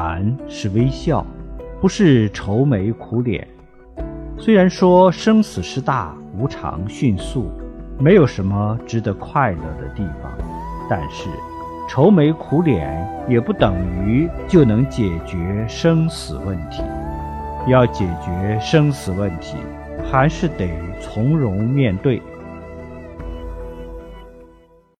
谈是微笑，不是愁眉苦脸。虽然说生死事大，无常迅速，没有什么值得快乐的地方。但是愁眉苦脸也不等于就能解决生死问题，要解决生死问题，还是得从容面对。